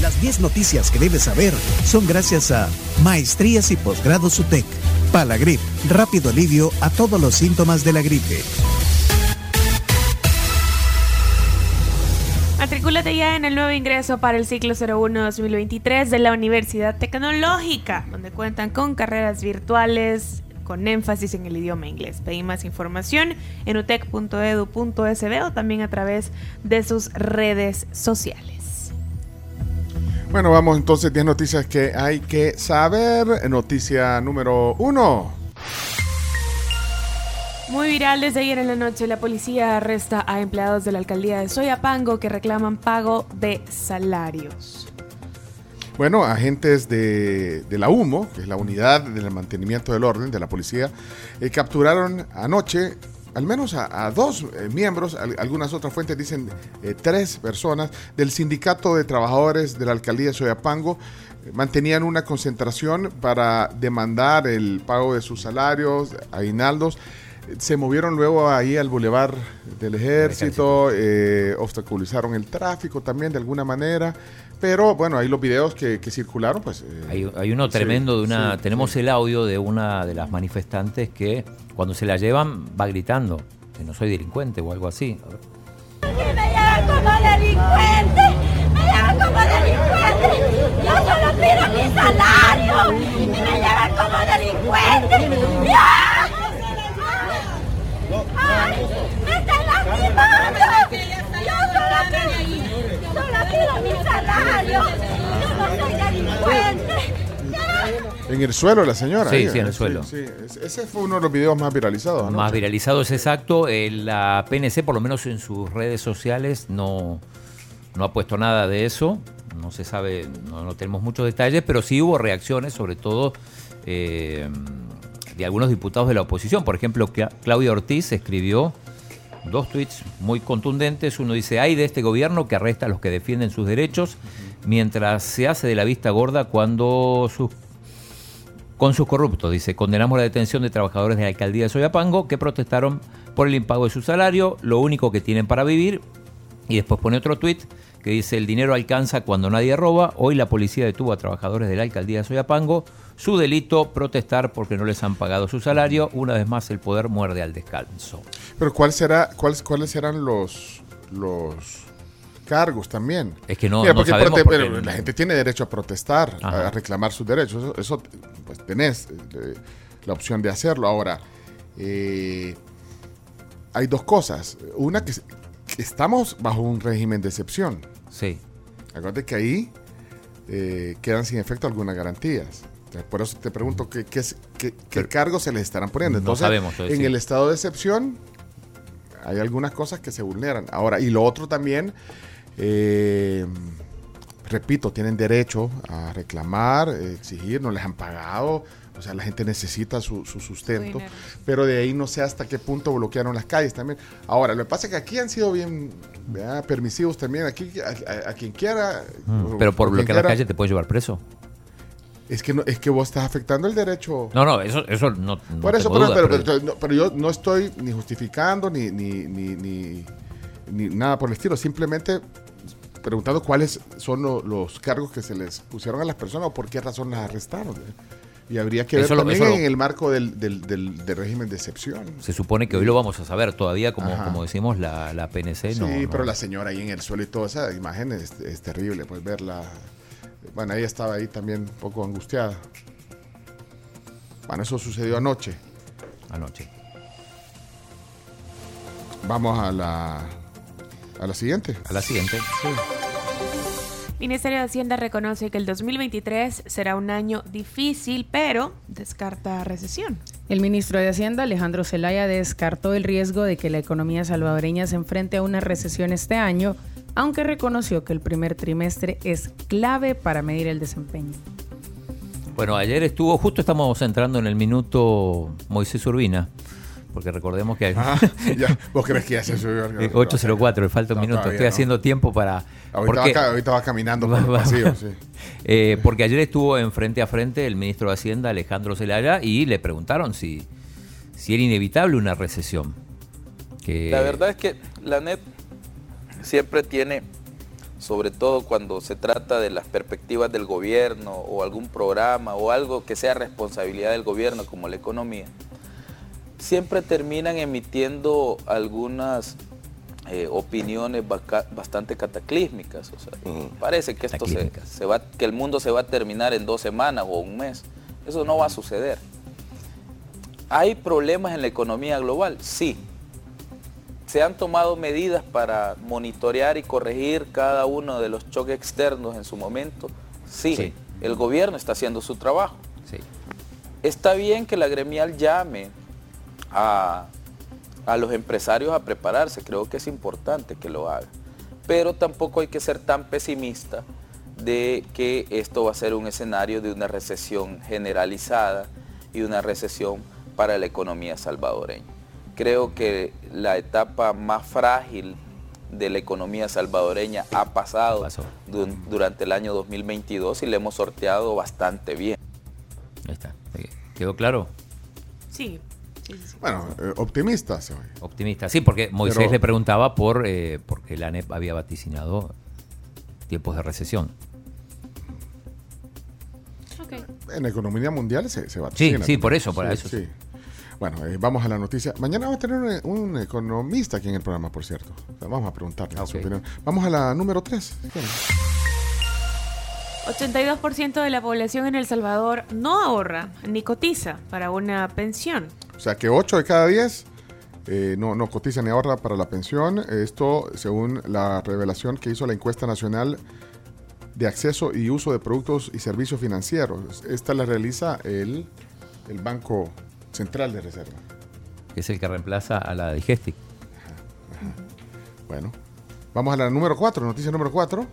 Las 10 noticias que debes saber son gracias a Maestrías y Posgrados UTEC. Palagrip, rápido alivio a todos los síntomas de la gripe. Matricúlate ya en el nuevo ingreso para el ciclo 01-2023 de la Universidad Tecnológica, donde cuentan con carreras virtuales con énfasis en el idioma inglés. Pedí más información en utec.edu.sb o también a través de sus redes sociales. Bueno, vamos entonces 10 noticias que hay que saber. Noticia número uno. Muy viral desde ayer en la noche, la policía arresta a empleados de la alcaldía de Soyapango que reclaman pago de salarios. Bueno, agentes de, la UMO, que es la unidad del mantenimiento del orden de la policía, eh, capturaron anoche al menos a, dos eh, miembros, algunas otras fuentes dicen eh, tres personas, del sindicato de trabajadores de la alcaldía de Soyapango, mantenían una concentración para demandar el pago de sus salarios, aguinaldos se movieron luego ahí al bulevar del ejército, eh, obstaculizaron el tráfico también de alguna manera. Pero bueno, ahí los videos que, circularon, pues... Eh, hay, uno tremendo de una... tenemos el audio de una de las manifestantes que cuando se la llevan va gritando que no soy delincuente o algo así. me llevan como delincuente! ¡Me llevan como delincuente! ¡Yo solo pido mi salario! ¡Y me llevan como delincuente! ¡Ya! ¡Me están lastimando! ¡Yo solo pido, solo pido mi salario! ¡Yo no soy delincuente! En el suelo la señora. Sí, sí, en el suelo. Sí, Ese fue uno de los videos más viralizados. Más viralizados, exacto. La PNC, por lo menos en sus redes sociales, no, no ha puesto nada de eso. No se sabe, no, no tenemos muchos detalles, pero sí hubo reacciones, sobre todo eh, de algunos diputados de la oposición. Por ejemplo, Claudia Ortiz escribió dos tweets muy contundentes. Uno dice, hay de este gobierno que arresta a los que defienden sus derechos, mientras se hace de la vista gorda cuando sus con sus corruptos. Dice, condenamos la detención de trabajadores de la alcaldía de Soyapango que protestaron por el impago de su salario, lo único que tienen para vivir. Y después pone otro tuit que dice, el dinero alcanza cuando nadie roba. Hoy la policía detuvo a trabajadores de la alcaldía de Soyapango su delito, protestar porque no les han pagado su salario. Una vez más, el poder muerde al descanso. Pero ¿cuál será, cuáles, cuáles serán los, los cargos también? Es que no, no sabemos pero la gente tiene derecho a protestar, a reclamar sus derechos. Eso, pues tenés eh, la opción de hacerlo. Ahora, eh, hay dos cosas. Una que, estamos bajo un régimen de excepción. Sí. Acuérdate que ahí eh, quedan sin efecto algunas garantías. Por eso te pregunto qué, qué, cargos se les estarán poniendo. Entonces, sabemos, en el estado de excepción hay algunas cosas que se vulneran. Ahora, y lo otro también, eh, repito, tienen derecho a reclamar, exigir, no les han pagado. O sea, la gente necesita su, sustento, pero de ahí no sé hasta qué punto bloquearon las calles también. Ahora, lo que pasa es que aquí han sido bien permisivos también. Aquí, a, quien quiera. Mm, pero por bloquear las calles te puede llevar preso. Es que, no, es que vos estás afectando el derecho. No, no, eso, eso no. Por eso, pero, yo no estoy ni justificando ni, ni, ni, ni, nada por el estilo. Simplemente preguntando cuáles son los cargos que se les pusieron a las personas o por qué razón las arrestaron. Y habría que ver también en el marco del, del, del, régimen de excepción. Se supone que hoy lo vamos a saber todavía, como, como decimos, la, la PNC. Sí, pero la señora ahí en el suelo y toda esa imagen es, es terrible, pues verla bueno, ella estaba ahí también un poco angustiada. Bueno, eso sucedió anoche. Anoche. Vamos a la, a la siguiente. A la siguiente. Sí. Ministerio de Hacienda reconoce que el 2023 será un año difícil, pero descarta recesión. El ministro de Hacienda, Alejandro Zelaya, descartó el riesgo de que la economía salvadoreña se enfrente a una recesión este año aunque reconoció que el primer trimestre es clave para medir el desempeño. Bueno, ayer estuvo, justo estamos entrando en el minuto Moisés Urbina, porque recordemos que... Ah, ¿Vos crees que ya se subió? 8.04, le falta un minuto, estoy haciendo tiempo para... Ahorita, va, caminando por el pasillo, sí. Eh, porque ayer estuvo en frente a frente el ministro de Hacienda, Alejandro Zelaya, y le preguntaron si, si era inevitable una recesión. La verdad es que la NET siempre tiene sobre todo cuando se trata de las perspectivas del gobierno o algún programa o algo que sea responsabilidad del gobierno como la economía, siempre terminan emitiendo algunas eh, opiniones bastante cataclísmicas. Parece que, esto se, va, que el mundo se va a terminar en dos semanas o un mes. Eso no va a suceder. ¿Hay problemas en la economía global? Sí, ¿Se han tomado medidas para monitorear y corregir cada uno de los choques externos en su momento? Sí, el gobierno está haciendo su trabajo. Sí. Está bien que la gremial llame a, a los empresarios a prepararse, creo que es importante que lo haga. Pero tampoco hay que ser tan pesimista de que esto va a ser un escenario de una recesión generalizada y una recesión para la economía salvadoreña creo que la etapa más frágil de la economía salvadoreña ha pasado durante el año 2022 y le hemos sorteado bastante bien. Ahí está. ¿Quedó claro? Sí. Bueno, eh, optimista se Optimista, sí, porque Moisés le preguntaba por eh, porque la ANEP había vaticinado tiempos de recesión. En la economía mundial se, se vaticina. Sí, sí, por eso, por eso. Sí. Bueno, eh, vamos a la noticia. Mañana vamos a tener un, economista aquí en el programa, por cierto. Vamos a preguntarle su opinión. Vamos a la número 3. 82% de la población en El Salvador no ahorra ni cotiza para una pensión. O sea que 8 de cada 10 eh, no, no cotiza ni ahorra para la pensión. Esto según la revelación que hizo la encuesta nacional de acceso y uso de productos y servicios financieros. Esta la realiza el, el Banco Central de Reserva. Es el que reemplaza a la Digestic. Bueno, vamos a la número 4, noticia número 4.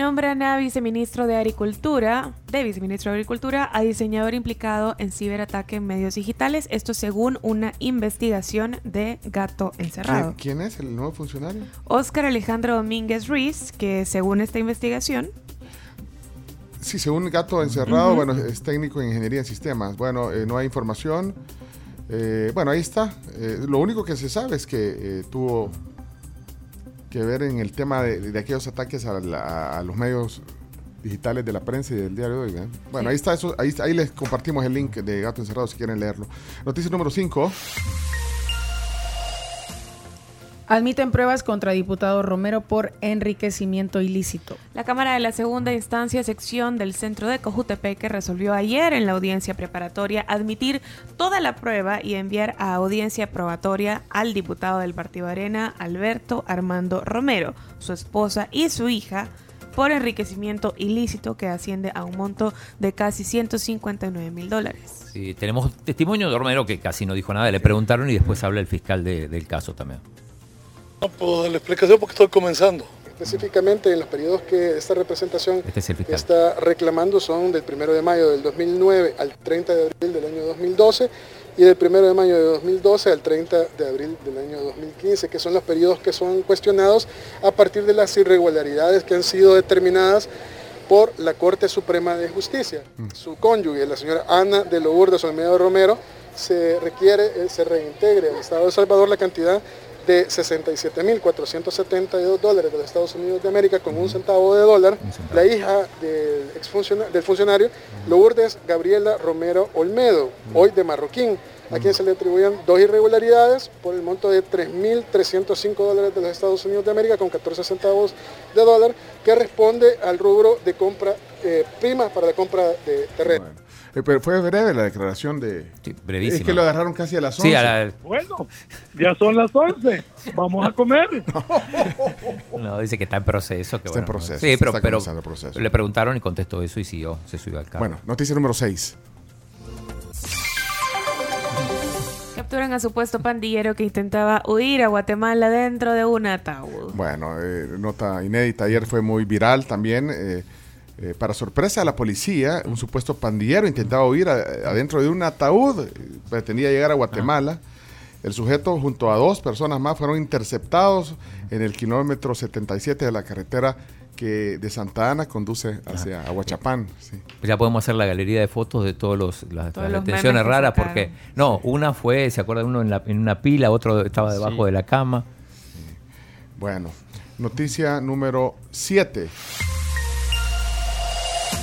Nombran a viceministro de Agricultura, de viceministro de Agricultura, a diseñador implicado en ciberataque en medios digitales. Esto según una investigación de Gato Encerrado. ¿Quién, es el nuevo funcionario? Oscar Alejandro Domínguez Ruiz, que según esta investigación Sí, según Gato Encerrado, bueno, es técnico en ingeniería en sistemas. Bueno, eh, no hay información. Eh, bueno, ahí está. Eh, lo único que se sabe es que tuvo que ver en el tema de, aquellos ataques a, los medios digitales de la prensa y del diario de hoy. Bueno, ahí está eso, ahí, ahí les compartimos el link de Gato Encerrado si quieren leerlo. Noticia número 5. Admiten pruebas contra diputado Romero por enriquecimiento ilícito. La Cámara de la Segunda Instancia, sección del Centro de Cojutepeque, resolvió ayer en la audiencia preparatoria admitir toda la prueba y enviar a audiencia probatoria al diputado del Partido Arena, Alberto Armando Romero, su esposa y su hija, por enriquecimiento ilícito que asciende a un monto de casi 159 mil dólares. Sí, tenemos testimonio de Romero que casi no dijo nada, le preguntaron y después habla el fiscal del caso también. No puedo dar la explicación porque estoy comenzando. Específicamente en los periodos que esta representación este está reclamando son del 1 de mayo del 2009 al 30 de abril del año 2012 y del 1 de mayo de 2012 al 30 de abril del año 2015, que son los periodos que son cuestionados a partir de las irregularidades que han sido determinadas por la Corte Suprema de Justicia. Mm. Su cónyuge, la señora Ana de Lourdes Olmedo Romero, se requiere, eh, se reintegre al Estado de Salvador la cantidad de 67.472 dólares de los Estados Unidos de América con un centavo de dólar, la hija del, del funcionario Lourdes Gabriela Romero Olmedo, hoy de Marroquín, a quien se le atribuyen dos irregularidades por el monto de 3.305 dólares de los Estados Unidos de América con 14 centavos de dólar, que responde al rubro de compra eh, prima para la compra de terreno. Eh, pero fue breve la declaración de... Sí, brevísima. Es que lo agarraron casi a las 11. Sí, Bueno, ya son las 11. Vamos a comer. no, dice que está en proceso. Que está en proceso. Sí, pero, pero le preguntaron y contestó eso y siguió, se subió al carro. Bueno, noticia número 6. Capturan a supuesto pandillero que intentaba huir a Guatemala dentro de un ataúd. Bueno, eh, nota inédita. Ayer fue muy viral también. Eh, eh, para sorpresa de la policía, un supuesto pandillero intentaba huir adentro de un ataúd, pretendía llegar a Guatemala. El sujeto junto a dos personas más fueron interceptados en el kilómetro 77 de la carretera que de Santa Ana conduce hacia Aguachapán. Pues ya podemos hacer la galería de fotos de todos los, las, detenciones raras, porque no, una fue, se acuerda uno en, una pila, otro estaba debajo de la cama. Bueno, noticia número 7.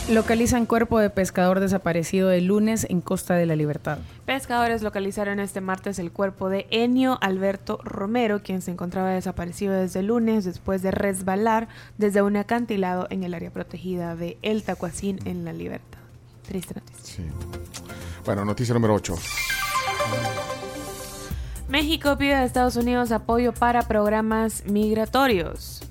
Localizan cuerpo de pescador desaparecido el lunes en Costa de la Libertad. Pescadores localizaron este martes el cuerpo de Enio Alberto Romero, quien se encontraba desaparecido desde el lunes después de resbalar desde un acantilado en el área protegida de El Tacuacín en la Libertad. Triste noticia. Bueno, noticia número 8. México pide a Estados Unidos apoyo para programas migratorios.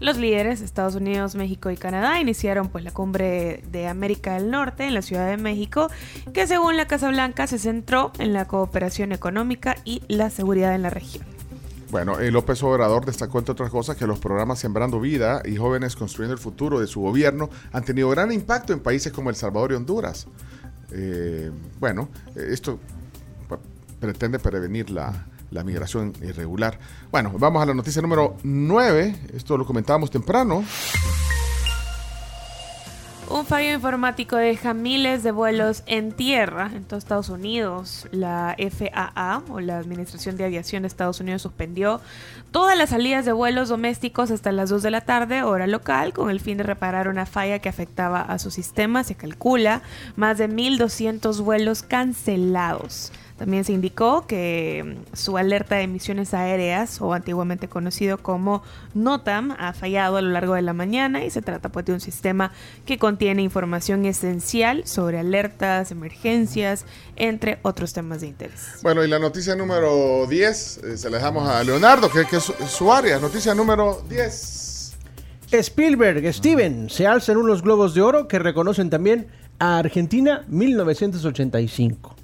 Los líderes, Estados Unidos, México y Canadá, iniciaron pues la cumbre de América del Norte en la Ciudad de México, que según la Casa Blanca se centró en la cooperación económica y la seguridad en la región. Bueno, el López Obrador destacó, entre otras cosas, que los programas Sembrando Vida y Jóvenes Construyendo el Futuro de su gobierno han tenido gran impacto en países como El Salvador y Honduras. Eh, bueno, esto pretende prevenir la, la migración irregular. Bueno, vamos a la noticia número 9. Esto lo comentábamos temprano. Un fallo informático deja miles de vuelos en tierra en todos Estados Unidos. La FAA o la Administración de Aviación de Estados Unidos suspendió todas las salidas de vuelos domésticos hasta las 2 de la tarde, hora local, con el fin de reparar una falla que afectaba a su sistema. Se calcula más de 1.200 vuelos cancelados. También se indicó que mm, su alerta de emisiones aéreas, o antiguamente conocido como NOTAM, ha fallado a lo largo de la mañana y se trata pues, de un sistema que contiene información esencial sobre alertas, emergencias, entre otros temas de interés. Bueno, y la noticia número 10, eh, se la dejamos a Leonardo, que, es su, área. Noticia número 10. Spielberg, Steven, se alzan unos globos de oro que reconocen también a Argentina 1985.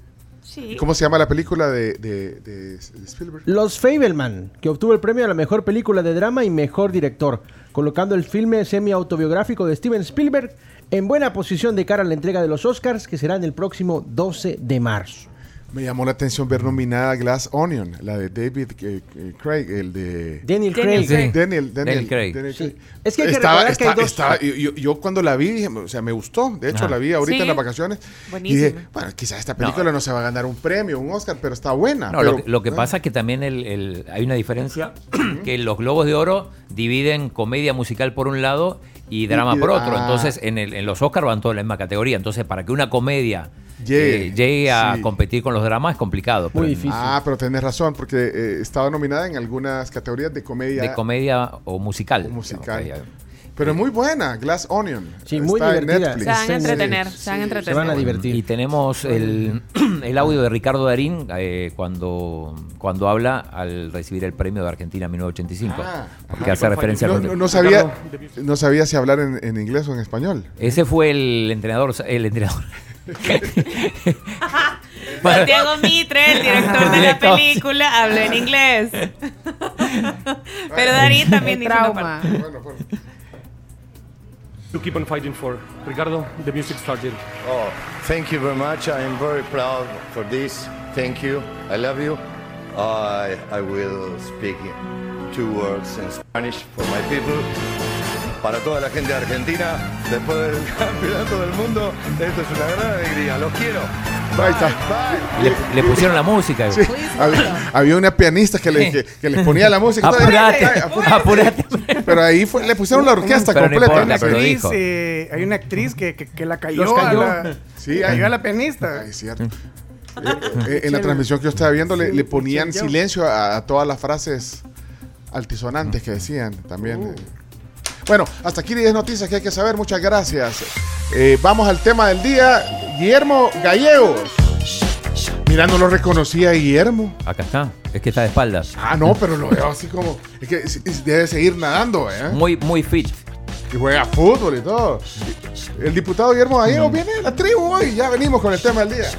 ¿Cómo se llama la película de, Spielberg? Los Fableman, que obtuvo el premio a la mejor película de drama y mejor director, colocando el filme semi-autobiográfico de Steven Spielberg en buena posición de cara a la entrega de los Oscars, que será en el próximo 12 de marzo. Me llamó la atención ver nominada Glass Onion, la de David eh, eh, Craig, el de... Daniel Craig. Daniel, Daniel, Craig. Es que hay que estaba, que hay dos... yo, cuando la vi, o sea, me gustó. De hecho, la vi ahorita en las vacaciones. Buenísimo. Y dije, bueno, quizás esta película no. se va a ganar un premio, un Oscar, pero está buena. No, lo, que pasa es que también el, hay una diferencia, que los Globos de Oro dividen comedia musical por un lado y drama por otro. Entonces, en, el, en los Oscars van todos en la misma categoría. Entonces, para que una comedia llegue, a competir con los dramas es complicado. Muy difícil. Ah, pero tenés razón, porque eh, estaba nominada en algunas categorías de comedia. De comedia o musical. musical. Pero es muy buena, Glass Onion. Sí, muy divertida. Se van a entretener, se van a entretener. van a divertir. Y tenemos el, el audio de Ricardo Darín eh, cuando, cuando habla al recibir el premio de Argentina 1985. Ah, porque hace referencia no, no, sabía, no sabía si hablar en, en, inglés o en español. Ese fue el entrenador, el entrenador. Santiago Mitre, el director de la película, habla en inglés. Pero Darín también dice trauma. Bueno, bueno. You keep on fighting for. Ricardo, the music started. Oh, thank you very much. I am very proud for this. Thank you. I love you. I, I will speak two words in Spanish for my people. Para toda la gente de Argentina, después del campeonato del mundo, esto es una gran alegría. Los quiero. Ahí está. Le, pusieron la música. había, una pianista que, le, que, les ponía la música. Apurate, apurate. Pero ahí fue, le pusieron la orquesta completa. hay una actriz que, que, la cayó, cayó. A la, sí, cayó a la pianista. es cierto. Eh, eh, en la transmisión que yo estaba viendo le, ponían silencio a, todas las frases altisonantes que decían también. Uh. Bueno, hasta aquí 10 noticias que hay que saber. Muchas gracias. Eh, vamos al tema del día. Guillermo Gallegos. Mira, no lo reconocía Guillermo. Acá está. Es que está de espaldas. Ah, no, pero lo veo así como. Es que debe seguir nadando, ¿eh? Muy, muy fit. Y juega fútbol y todo. El diputado Guillermo Gallegos viene de la tribu hoy. Ya venimos con el tema del día.